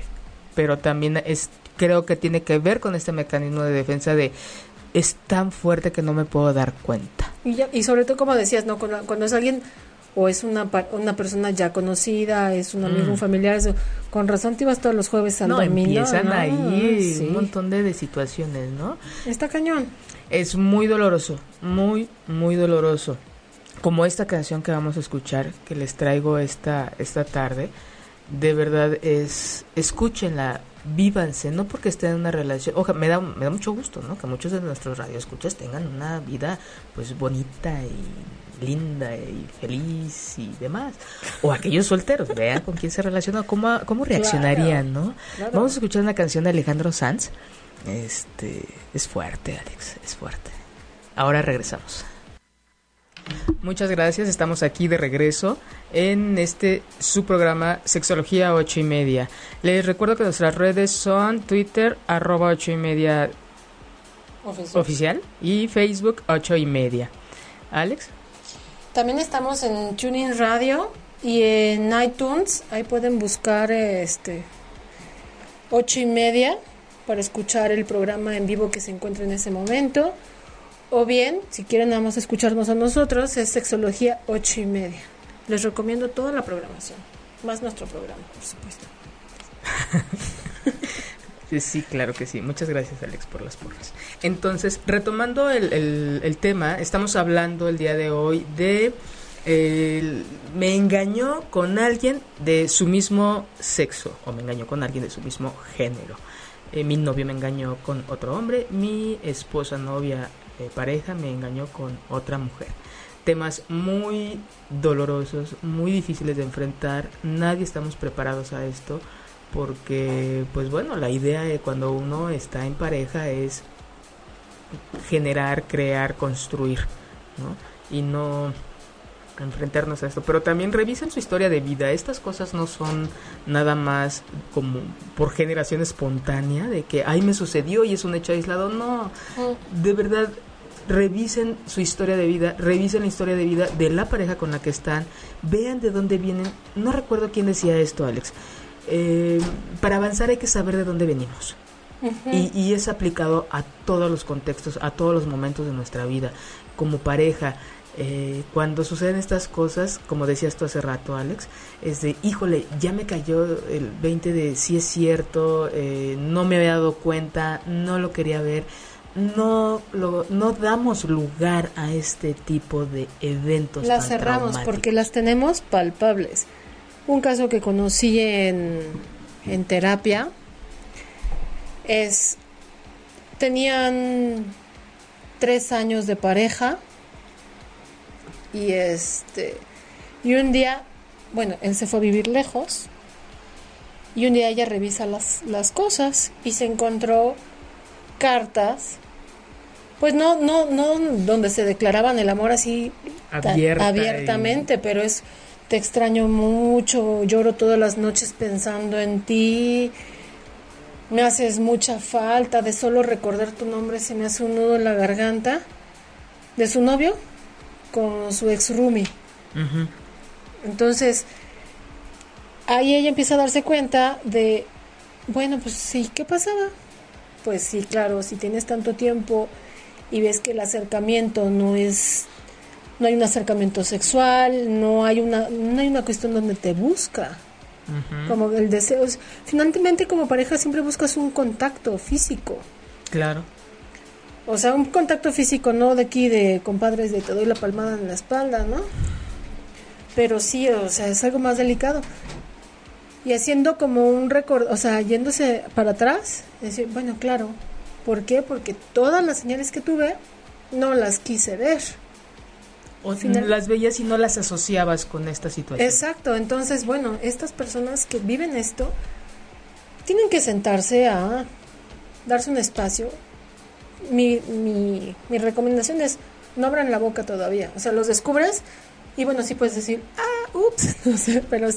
S2: pero también es, creo que tiene que ver con este mecanismo de defensa de es tan fuerte que no me puedo dar cuenta.
S3: Y, ya- y sobre todo, como decías, ¿no? Cuando, cuando es alguien o es una, una persona ya conocida, es un amigo,
S2: Mm.
S3: un familiar, eso, con razón te ibas todos los jueves al
S2: No,
S3: domingo.
S2: empiezan
S3: ¿no?
S2: ahí
S3: Sí.
S2: un montón de, de situaciones, ¿no?
S3: Está cañón.
S2: Es muy doloroso, muy, muy doloroso. Como esta canción que vamos a escuchar, que les traigo esta, esta tarde, de verdad es, escúchenla, vívanse, no porque estén en una relación, oja, me da, me da mucho gusto, ¿no? Que muchos de nuestros radioescuchas tengan una vida, pues, bonita y linda y feliz y demás. O aquellos solteros, vean con quién se relaciona, cómo, cómo reaccionarían, ¿no? Vamos a escuchar una canción de Alejandro Sanz. Este es fuerte, Alex, es fuerte. Ahora regresamos. Muchas gracias, estamos aquí de regreso en este su programa Sexología 8 y media. Les recuerdo que nuestras redes son Twitter, arroba 8 y media oficial y Facebook 8 y media. Alex,
S3: También estamos en Tuning Radio y en iTunes. Ahí pueden buscar este ocho y media para escuchar el programa en vivo que se encuentra en ese momento. O bien, si quieren nada más escucharnos a nosotros, es Sexología ocho y media. Les recomiendo toda la programación, más nuestro programa, por supuesto. [LAUGHS]
S2: Sí, claro que sí. Muchas gracias, Alex, por las porras. Entonces, retomando el, el- tema, estamos hablando el día de hoy de... el- me engañó con alguien de su mismo sexo, o me engañó con alguien de su mismo género. Eh, mi novio me engañó con otro hombre, mi esposa, novia, eh, pareja me engañó con otra mujer. Temas muy dolorosos, muy difíciles de enfrentar. Nadie estamos preparados a esto porque pues bueno la idea de cuando uno está en pareja es generar crear construir ¿no? y no enfrentarnos a esto pero también revisen su historia de vida estas cosas no son nada más como por generación espontánea de que ay me sucedió y es un hecho aislado no de verdad revisen su historia de vida, revisen la historia de vida de la pareja con la que están, vean de dónde vienen. No recuerdo quién decía esto, Alex. Eh, para avanzar hay que saber de dónde venimos. y, y es aplicado a todos los contextos, a todos los momentos de nuestra vida. Como pareja, eh, cuando suceden estas cosas, como decías tú hace rato, Alex, es de, híjole, ya me cayó el 20 de si es cierto, eh, no me había dado cuenta, no lo quería ver. No, lo, no damos lugar a este tipo de eventos.
S3: Las cerramos porque las tenemos palpables. Un caso que conocí en, en terapia es, tenían tres años de pareja y este, y un día, bueno, él se fue a vivir lejos y un día ella revisa las, las cosas y se encontró cartas pues no, no, no donde se declaraban el amor así ta-
S2: Abierta
S3: abiertamente, pero es te extraño mucho, lloro todas las noches pensando en ti, me haces mucha falta, de solo recordar tu nombre se me hace un nudo en la garganta, de su novio con su ex roomie.
S2: Ujú.
S3: Entonces, ahí ella empieza a darse cuenta de, bueno, pues sí, ¿qué pasaba? Pues sí, claro, si tienes tanto tiempo y ves que el acercamiento no es, no hay un acercamiento sexual, no hay una, no hay una cuestión donde te busca, como el deseo. es- Finalmente, como pareja siempre buscas un contacto físico.
S2: Claro.
S3: O sea, un contacto físico, no de aquí de compadres de te doy la palmada en la espalda, ¿no? Pero sí, o sea, es algo más delicado. y haciendo como un récord, o sea, yéndose para atrás, decir, bueno, claro, ¿por qué? Porque todas las señales que tuve no las quise ver.
S2: O las veías y no las asociabas con esta situación.
S3: Exacto, entonces, bueno, estas personas que viven esto tienen que sentarse a darse un espacio. Mi, mi, recomendación es no abran la boca todavía, o sea, los descubres y bueno, sí puedes decir, ah, ups, [LAUGHS] no sé, pero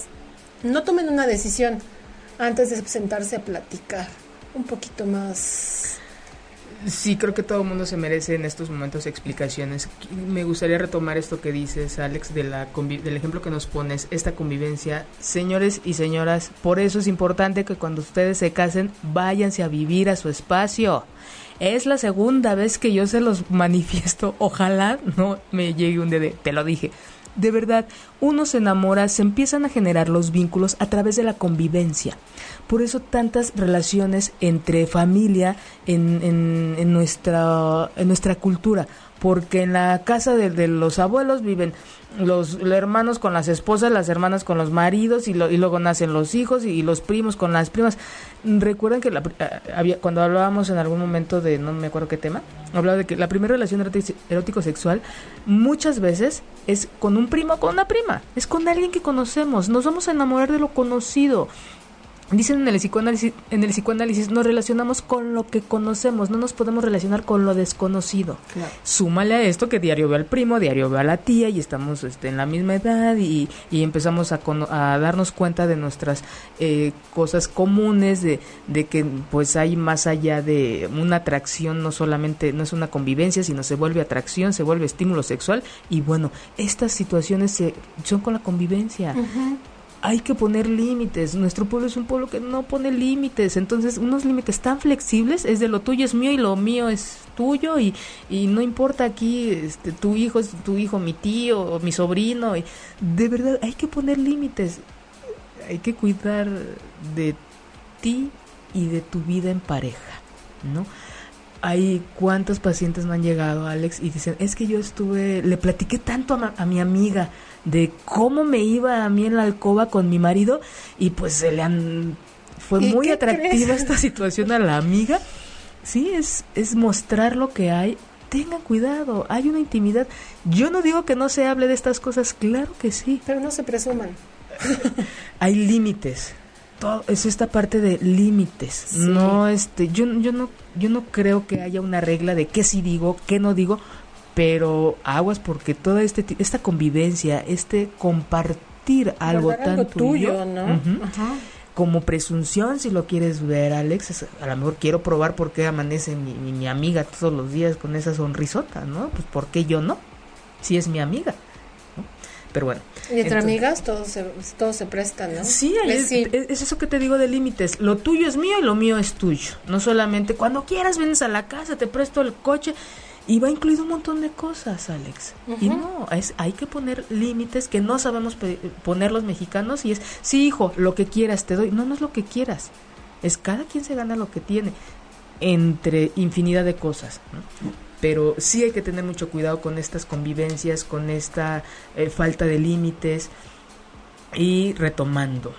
S3: no tomen una decisión antes de sentarse a platicar un poquito más.
S2: Sí, creo que todo el mundo se merece en estos momentos explicaciones. Me gustaría retomar esto que dices, Alex, de la del ejemplo que nos pones, esta convivencia. Señores y señoras, por eso es importante que cuando ustedes se casen, váyanse a vivir a su espacio. Es la segunda vez que yo se los manifiesto. [LAUGHS] Ojalá no me llegue un dedo. Te lo dije de verdad, uno se enamora, se empiezan a generar los vínculos a través de la convivencia. Por eso tantas relaciones entre familia en, en, nuestra, en nuestra cultura, porque en la casa de, los abuelos viven los, hermanos con las esposas, las hermanas con los maridos y, y luego nacen los hijos y, los primos con las primas. Recuerden que la, eh, había, cuando hablábamos en algún momento de, no me acuerdo qué tema, hablaba de que la primera relación erótico-sexual muchas veces es con un primo o con una prima, es con alguien que conocemos, nos vamos a enamorar de lo conocido. Dicen en el psicoanálisis, en el psicoanálisis nos relacionamos con lo que conocemos, no nos podemos relacionar con lo desconocido. Súmale a esto que diario ve al primo, diario ve a la tía y estamos este, en la misma edad y, empezamos a, a, darnos cuenta de nuestras eh, cosas comunes, de, de que pues hay más allá de una atracción, no solamente, no es una convivencia, sino se vuelve atracción, se vuelve estímulo sexual y bueno, estas situaciones se, son con la convivencia hay que poner límites. Nuestro pueblo es un pueblo que no pone límites. Entonces, unos límites tan flexibles es de lo tuyo es mío y lo mío es tuyo y, y no importa aquí este, tu hijo es tu hijo, mi tío o mi sobrino. Y de verdad, hay que poner límites. Hay que cuidar de ti y de tu vida en pareja, ¿no? hay cuántos pacientes me han llegado, Alex, y dicen, es que yo estuve, le platiqué tanto a, mi amiga de cómo me iba a mí en la alcoba con mi marido y pues se le han, fue muy atractiva esta situación a la amiga. Sí, es, es mostrar lo que hay. Tengan cuidado, hay una intimidad. Yo no digo que no se hable de estas cosas, claro que sí.
S3: Pero no se presuman. [LAUGHS]
S2: hay límites es esta parte de límites. No, este, yo, yo no, yo no creo que haya una regla de qué sí digo, qué no digo, pero aguas porque toda este, esta convivencia, este compartir algo tan tuyo, ¿no? como presunción, si lo quieres ver, Alex, a lo mejor quiero probar por qué amanece mi, mi, amiga todos los días con esa sonrisota, ¿no? Pues por qué yo no, si es mi amiga. Pero bueno.
S3: Y entre amigas todo se, todo se presta, ¿no?
S2: Sí, es, es, eso que te digo de límites. Lo tuyo es mío y lo mío es tuyo. No solamente cuando quieras vienes a la casa, te presto el coche. Y va incluido un montón de cosas, Alex. Y no, es, hay que poner límites que no sabemos poner los mexicanos y es, sí, hijo, lo que quieras te doy. No, no es lo que quieras. Es cada quien se gana lo que tiene entre infinidad de cosas. ¿no? pero sí hay que tener mucho cuidado con estas convivencias, con esta eh, falta de límites y retomando,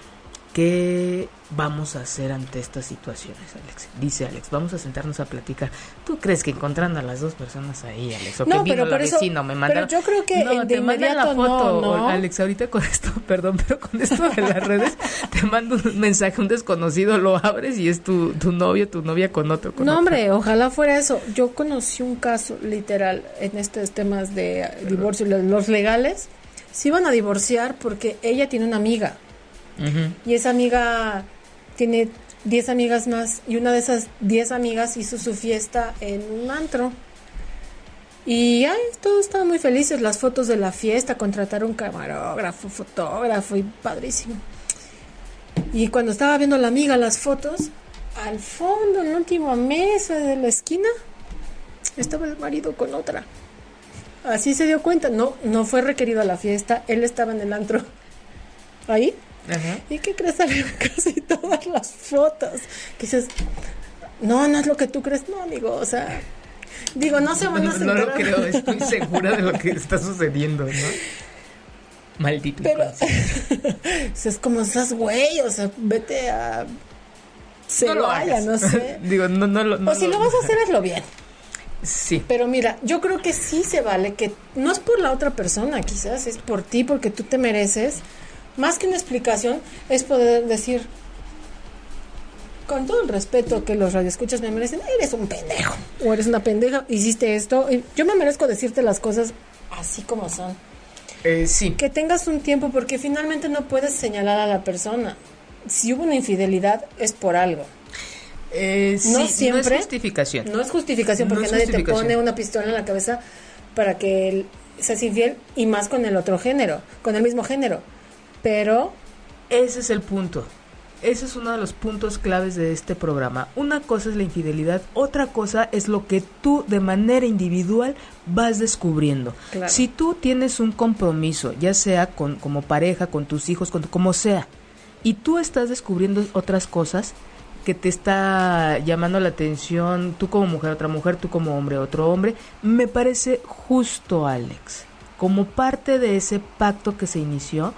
S2: ¿qué vamos a hacer ante estas situaciones, Alex? Dice Alex, vamos a sentarnos a platicar. ¿Tú crees que encontrando a las dos personas ahí, Alex, o
S3: no,
S2: que
S3: pero la vecina
S2: me mandaron...
S3: Pero yo creo que no, te manda la foto, no,
S2: Alex, ahorita con esto, [LAUGHS] perdón, pero con esto de las redes, te mando un mensaje, un desconocido, lo abres y es tu, tu novio, tu novia con otro.
S3: no, hombre, ojalá fuera eso. Yo conocí un caso, literal, en estos temas de divorcio, los legales, se iban a divorciar porque ella tiene una amiga. Y esa amiga tiene 10 amigas más y una de esas 10 amigas hizo su fiesta en un antro. Y ay, todos estaban muy felices, las fotos de la fiesta, contrataron camarógrafo, fotógrafo y padrísimo. Y cuando estaba viendo la amiga las fotos, al fondo, en la última mesa de la esquina, estaba el marido con otra. Así se dio cuenta, no, no fue requerido a la fiesta, él estaba en el antro. [LAUGHS] Ahí, ¿Y qué crees? Salieron [LAUGHS] casi todas las fotos. Que dices, no, no es lo que tú crees, no, amigo, o sea, digo, no se van a
S2: No, no lo creo, estoy [LAUGHS] segura de lo que está sucediendo, ¿no? Maldito.
S3: Pero [LAUGHS] es como esas güey, o sea, vete a se
S2: no lo
S3: vaya,
S2: hagas.
S3: no sé.
S2: Digo, no, no, lo- no
S3: o si lo vas a hacer, hazlo bien.
S2: Sí.
S3: Pero mira, yo creo que sí se vale, que no es por la otra persona, quizás es por ti, porque tú te mereces. Más que una explicación, es poder decir, con todo el respeto que los radioescuchas me merecen, eres un pendejo, o eres una pendeja, hiciste esto, y yo me merezco decirte las cosas así como son.
S2: Eh, sí.
S3: Que tengas un tiempo, porque finalmente no puedes señalar a la persona. Si hubo una infidelidad, es por algo.
S2: Eh, sí,
S3: No siempre.
S2: No es justificación.
S3: No es justificación
S2: No
S3: porque
S2: es
S3: nadie
S2: justificación.
S3: te pone una pistola en la cabeza para que seas infiel y más con el otro género, con el mismo género. Pero
S2: Ese es el punto. Ese es uno de los puntos claves de este programa. Una cosa es la infidelidad, otra cosa es lo que tú de manera individual vas descubriendo.
S3: Claro.
S2: Si tú tienes un compromiso, ya sea con, como pareja, con tus hijos, con como sea, y tú estás descubriendo otras cosas que te está llamando la atención, tú como mujer, otra mujer, tú como hombre, otro hombre, me parece justo, Alex, como parte de ese pacto que se inició,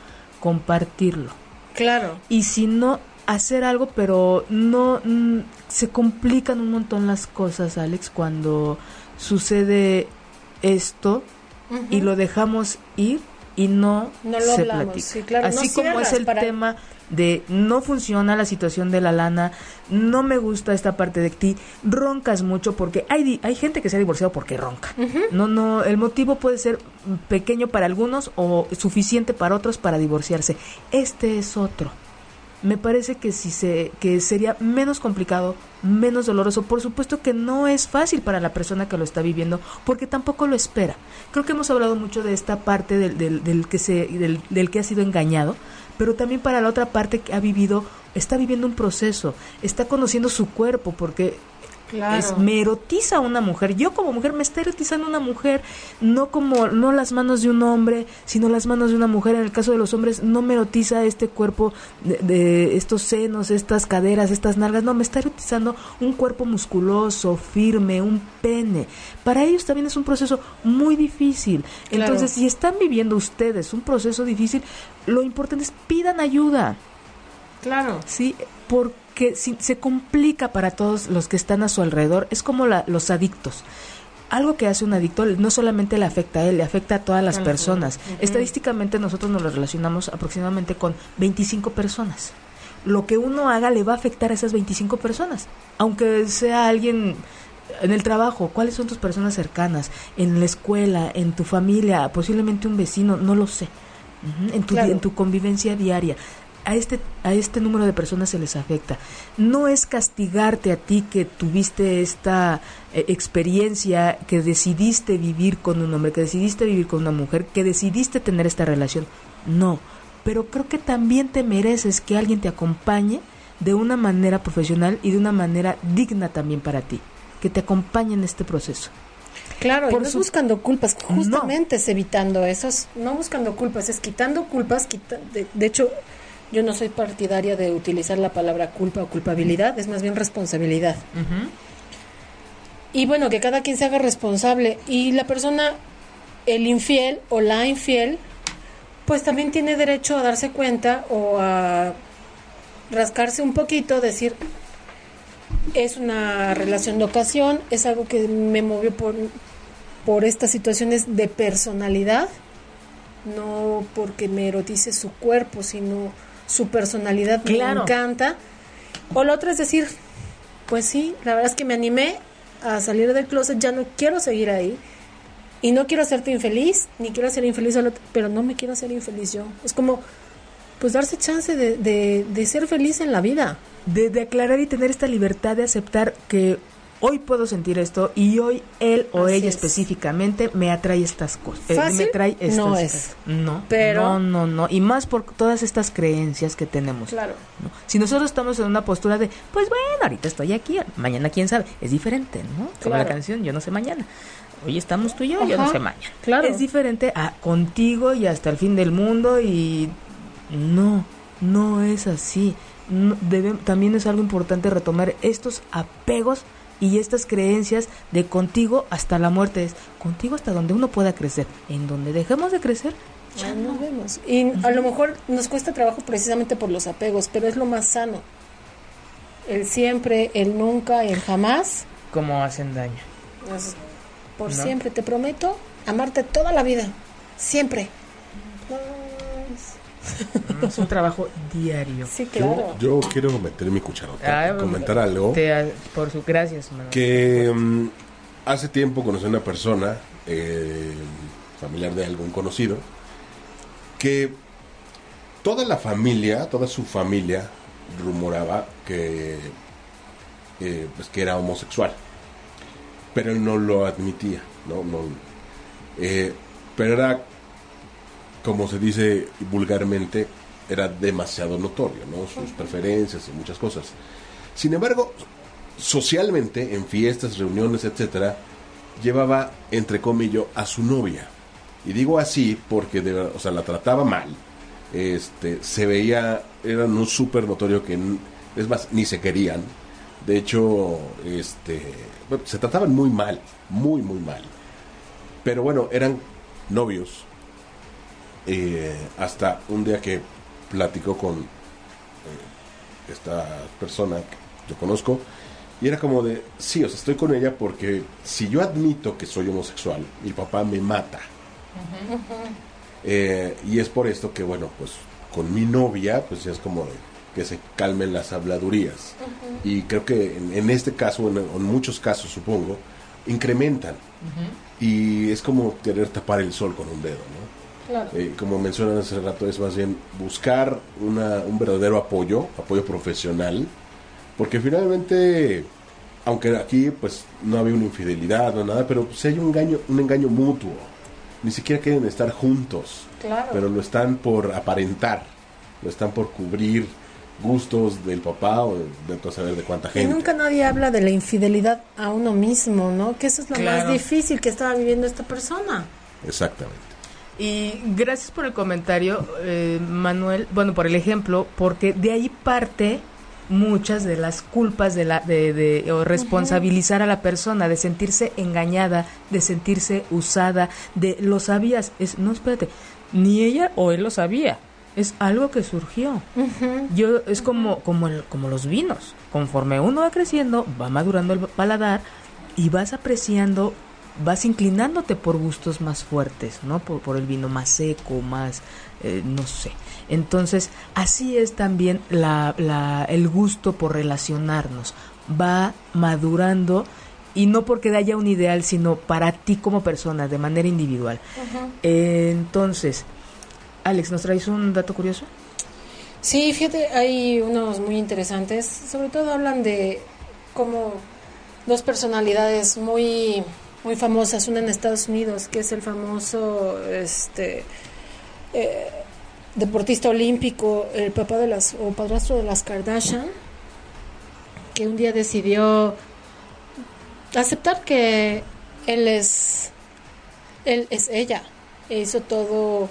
S2: compartirlo.
S3: Claro,
S2: y si no hacer algo pero no mm, se complican un montón las cosas Alex cuando sucede esto y lo dejamos ir y no,
S3: No lo
S2: se
S3: hablamos,
S2: platica.
S3: sí, claro, no
S2: así como es el
S3: para-
S2: tema de no funciona la situación de la lana no me gusta esta parte de ti roncas mucho porque hay di- hay gente que se ha divorciado porque ronca. No no el motivo puede ser pequeño para algunos o suficiente para otros para divorciarse. Este es otro me parece que si se que sería menos complicado, menos doloroso. Por supuesto que no es fácil para la persona que lo está viviendo, porque tampoco lo espera. Creo que hemos hablado mucho de esta parte del, del, del que se del, del que ha sido engañado, pero también para la otra parte que ha vivido está viviendo un proceso, está conociendo su cuerpo, porque
S3: claro.
S2: es- me erotiza una mujer. Yo como mujer me está erotizando una mujer, no como no las manos de un hombre, sino las manos de una mujer. En el caso de los hombres no me erotiza este cuerpo de, de estos senos, estas caderas, estas nalgas. No, me está erotizando un cuerpo musculoso, firme, un pene. Para ellos también es un proceso muy difícil.
S3: Claro.
S2: Entonces, si están viviendo ustedes un proceso difícil, lo importante es pidan ayuda.
S3: claro.
S2: Sí, porque si, se complica para todos los que están a su alrededor. Es como la- los adictos. Algo que hace un adicto no solamente le afecta a él, le afecta a todas las personas. Estadísticamente nosotros nos lo relacionamos aproximadamente con 25 personas. Lo que uno haga le va a afectar a esas 25 personas. Aunque sea alguien en el trabajo, ¿cuáles son tus personas cercanas? En la escuela, en tu familia, posiblemente un vecino, no lo sé. En tu,
S3: Claro.
S2: en tu convivencia diaria. A este, a este número de personas se les afecta. No es castigarte a ti que tuviste esta eh, experiencia, que decidiste vivir con un hombre, que decidiste vivir con una mujer, que decidiste tener esta relación. No, pero creo que también te mereces que alguien te acompañe de una manera profesional y de una manera digna también para ti, que te acompañe en este proceso.
S3: Claro, y
S2: Por
S3: no es buscando culpas, justamente es evitando eso, es no buscando culpas, es quitando culpas, quita- de, de hecho, yo no soy partidaria de utilizar la palabra culpa o culpabilidad, es más bien responsabilidad. Y bueno, que cada quien se haga responsable y la persona, el infiel o la infiel, pues también tiene derecho a darse cuenta o a rascarse un poquito, decir, es una relación de ocasión, es algo que me movió por, por estas situaciones de personalidad, no porque me erotice su cuerpo, sino su personalidad
S2: Claro.
S3: me encanta. O la otra es decir, pues sí, la verdad es que me animé a salir del closet, ya no quiero seguir ahí. Y no quiero hacerte infeliz, ni quiero hacer infeliz al otro, pero no me quiero hacer infeliz yo. Es como, pues darse chance de, de, de ser feliz en la vida.
S2: de, de aclarar y tener esta libertad de aceptar que hoy puedo sentir esto y hoy él o
S3: Así
S2: ella
S3: es.
S2: específicamente me atrae estas cosas. eh,
S3: Fácil
S2: me trae estas
S3: no
S2: cosas.
S3: es.
S2: No,
S3: Pero-
S2: no, no, no. Y más por todas estas creencias que tenemos.
S3: Claro.
S2: ¿no? Si nosotros estamos en una postura de, pues bueno, ahorita estoy aquí, mañana quién sabe, es diferente, ¿no? Como la canción, yo no sé mañana. Hoy estamos tú y yo, yo no sé mañana.
S3: claro.
S2: Es diferente a contigo y hasta el fin del mundo y no, no es así. No, debe- también es algo importante retomar estos apegos y estas creencias de contigo hasta la muerte. Es contigo hasta donde uno pueda crecer. En donde dejemos de crecer,
S3: Ahí nos vemos. Y a lo mejor nos cuesta trabajo precisamente por los apegos, pero es lo más sano. El siempre, el nunca, el jamás.
S2: Como hacen daño.
S3: Es por
S2: No.
S3: siempre, te prometo amarte toda la vida. Siempre. [LAUGHS]
S2: Es un trabajo diario.
S3: Sí, claro.
S1: Yo, yo quiero meter mi cucharota,
S2: Ah,
S1: comentar algo.
S2: Te- por su gracias, Manuel.
S1: Que mm, hace tiempo conocí a una persona, eh, familiar de algún conocido, que toda la familia, toda su familia, rumoraba que, eh, pues, que era homosexual. Pero él no lo admitía, ¿no? no eh, pero era, como se dice vulgarmente, era demasiado notorio, ¿no? Sus preferencias y muchas cosas. Sin embargo, socialmente, en fiestas, reuniones, etcétera, llevaba, entre comillas, a su novia. Y digo así porque, o sea, la trataba mal. Este, se veía, eran un súper notorio que, es más, ni se querían. De hecho, este, se trataban muy mal, muy, muy mal. Pero bueno, eran novios. Eh, hasta un día que platicó con eh, esta persona que yo conozco. Y era como de, sí, o sea, estoy con ella porque si yo admito que soy homosexual, mi papá me mata. Eh, y es por esto que, bueno, pues con mi novia, pues ya es como de que se calmen las habladurías. Y creo que en, en este caso, en, en muchos casos supongo, incrementan. Y es como querer tapar el sol con un dedo, ¿no?
S3: Claro.
S1: Eh, como mencionan hace rato, es más bien buscar una, un verdadero apoyo, apoyo profesional, porque finalmente, aunque aquí pues no había una infidelidad, no nada, pero si hay un engaño, un engaño mutuo, ni siquiera quieren estar juntos,
S3: Claro.
S1: pero lo están por aparentar, lo están por cubrir gustos del papá o de, de saber de cuánta
S3: Y
S1: gente.
S3: nunca nadie habla de la infidelidad a uno mismo, ¿no? Que eso es lo
S2: Claro.
S3: más difícil que estaba viviendo esta persona.
S1: Exactamente.
S2: Y gracias por el comentario, eh, Manuel, bueno, por el ejemplo, porque de ahí parte muchas de las culpas de la de, de- o responsabilizar a la persona de sentirse engañada de sentirse usada de lo sabías es no espérate ni ella o él lo sabía es algo que surgió. Yo es como como el- como los vinos conforme uno va creciendo va madurando el paladar y vas apreciando vas inclinándote por gustos más fuertes no por, por el vino más seco más eh, no sé. Entonces así es también la, la- el gusto por relacionarnos. Va madurando y no porque haya un ideal sino para ti como persona de manera individual. Eh, entonces Alex nos traes un dato curioso
S3: Sí, fíjate, hay unos muy interesantes. Sobre todo hablan de como dos personalidades muy, muy famosas. Una en Estados Unidos, que es el famoso este, eh, deportista olímpico, el papá de las, o padrastro de las Kardashian, que un día decidió aceptar que él es, él es ella. E hizo todo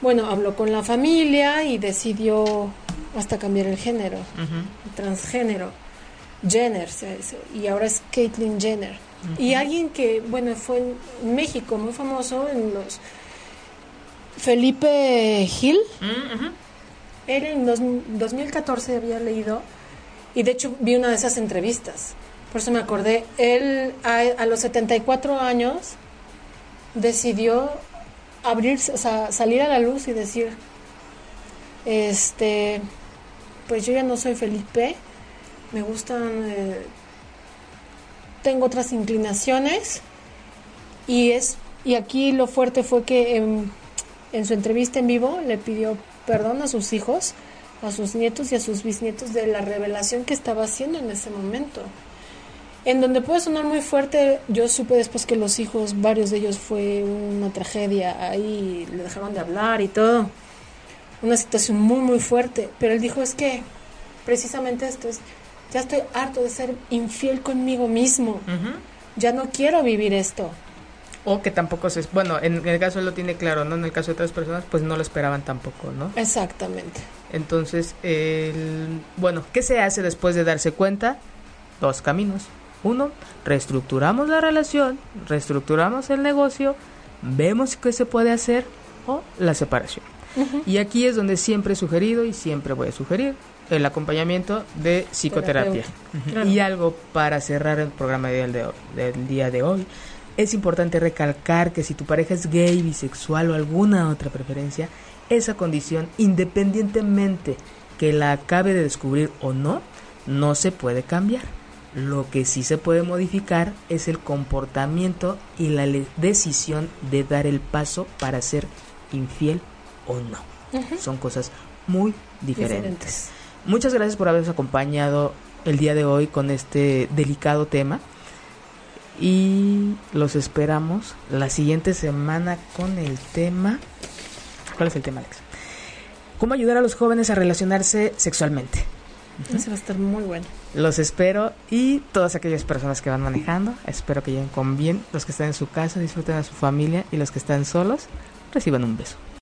S3: bueno, habló con la familia y decidió hasta cambiar el género, transgénero, Jenner, se y ahora es Caitlyn Jenner. Y alguien que, bueno, fue en México muy famoso en los... Felipe Gil, él en dos- 2014 había leído, y de hecho vi una de esas entrevistas, por eso me acordé, él a, a los 74 años decidió abrirse, o sea, salir a la luz y decir, este, pues yo ya no soy Felipe, me gustan, eh, tengo otras inclinaciones y es, y aquí lo fuerte fue que en, en su entrevista en vivo le pidió perdón a sus hijos, a sus nietos y a sus bisnietos de la revelación que estaba haciendo en ese momento. En donde puede sonar muy fuerte, yo supe después que los hijos, varios de ellos fue una tragedia, ahí le dejaron de hablar y todo. Una situación muy, muy fuerte. Pero él dijo, es que precisamente esto es, ya estoy harto de ser infiel conmigo mismo. Ya no quiero vivir esto.
S2: o que tampoco se bueno en el caso él lo tiene claro no en el caso de otras personas pues no lo esperaban tampoco no
S3: Exactamente.
S2: Entonces, el, bueno, ¿qué se hace después de darse cuenta? Dos caminos. Uno, reestructuramos la relación, reestructuramos el negocio, vemos qué se puede hacer o la separación. Y aquí es donde siempre he sugerido y siempre voy a sugerir el acompañamiento de psicoterapia. Y algo para cerrar el programa del, del día de hoy. Es importante recalcar que si tu pareja es gay, bisexual o alguna otra preferencia, esa condición, independientemente que la acabe de descubrir o no, no se puede cambiar. Lo que sí se puede modificar es el comportamiento y la decisión de dar el paso para ser infiel o no. Son cosas muy diferentes. Muchas gracias por habernos acompañado el día de hoy con este delicado tema. Y los esperamos la siguiente semana con el tema. ¿Cuál es el tema, Alex? ¿Cómo ayudar a los jóvenes a relacionarse sexualmente?
S3: Eso va a estar muy bueno.
S2: Los espero y todas aquellas personas que van manejando, espero que lleguen con bien. Los que están en su casa disfruten a su familia y los que están solos reciban un beso.